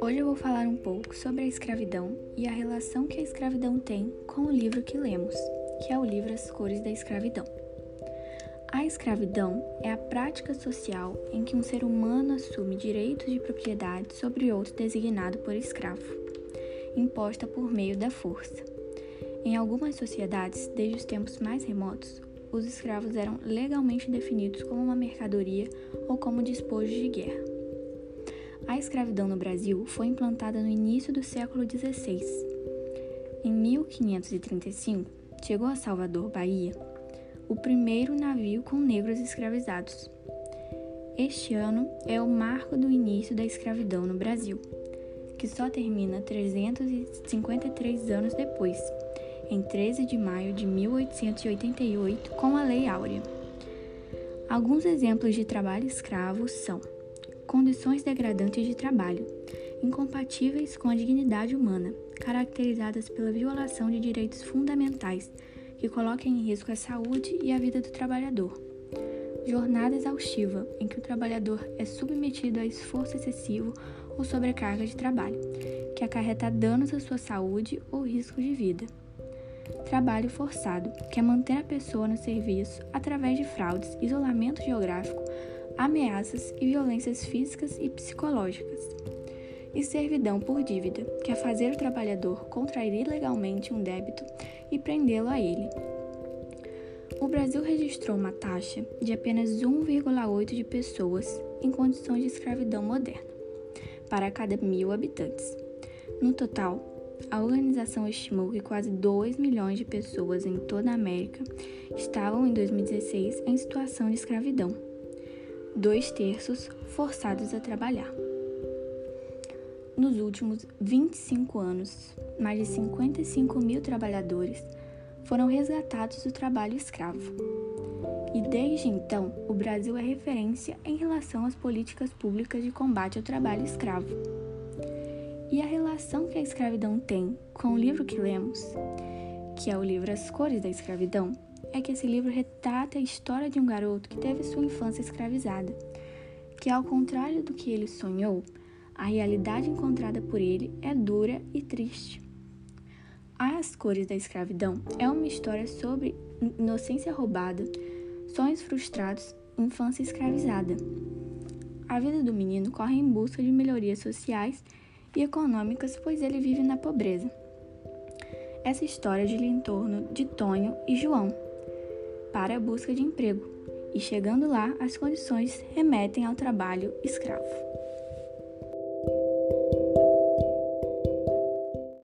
Hoje eu vou falar um pouco sobre a escravidão e a relação que a escravidão tem com o livro que lemos, que é o livro As Cores da Escravidão. A escravidão é a prática social em que um ser humano assume direitos de propriedade sobre outro designado por escravo, imposta por meio da força. Em algumas sociedades, desde os tempos mais remotos, os escravos eram legalmente definidos como uma mercadoria ou como despojos de guerra. A escravidão no Brasil foi implantada no início do século XVI. Em 1535, chegou a Salvador, Bahia, o primeiro navio com negros escravizados. Este ano é o marco do início da escravidão no Brasil, que só termina 353 anos depois, em 13 de maio de 1888, com a Lei Áurea. Alguns exemplos de trabalho escravo são condições degradantes de trabalho, incompatíveis com a dignidade humana, caracterizadas pela violação de direitos fundamentais que coloquem em risco a saúde e a vida do trabalhador. Jornada exaustiva, em que o trabalhador é submetido a esforço excessivo ou sobrecarga de trabalho, que acarreta danos à sua saúde ou risco de vida. Trabalho forçado, que é manter a pessoa no serviço através de fraudes, isolamento geográfico, ameaças e violências físicas e psicológicas. E servidão por dívida, que é fazer o trabalhador contrair ilegalmente um débito e prendê-lo a ele. O Brasil registrou uma taxa de apenas 1,8 de pessoas em condições de escravidão moderna, para cada mil habitantes. No total, a organização estimou que quase 2 milhões de pessoas em toda a América estavam em 2016 em situação de escravidão dois terços forçados a trabalhar. Nos últimos 25 anos, mais de 55 mil trabalhadores foram resgatados do trabalho escravo. E desde então, o Brasil é referência em relação às políticas públicas de combate ao trabalho escravo. E a relação que a escravidão tem com o livro que lemos, que é o livro As Cores da Escravidão, é que esse livro retrata a história de um garoto que teve sua infância escravizada, que ao contrário do que ele sonhou, a realidade encontrada por ele é dura e triste. As Cores da Escravidão é uma história sobre inocência roubada, sonhos frustrados, infância escravizada. A vida do menino corre em busca de melhorias sociais e econômicas, pois ele vive na pobreza. Essa história gira em torno de Tonho e João, para a busca de emprego, e chegando lá, as condições remetem ao trabalho escravo.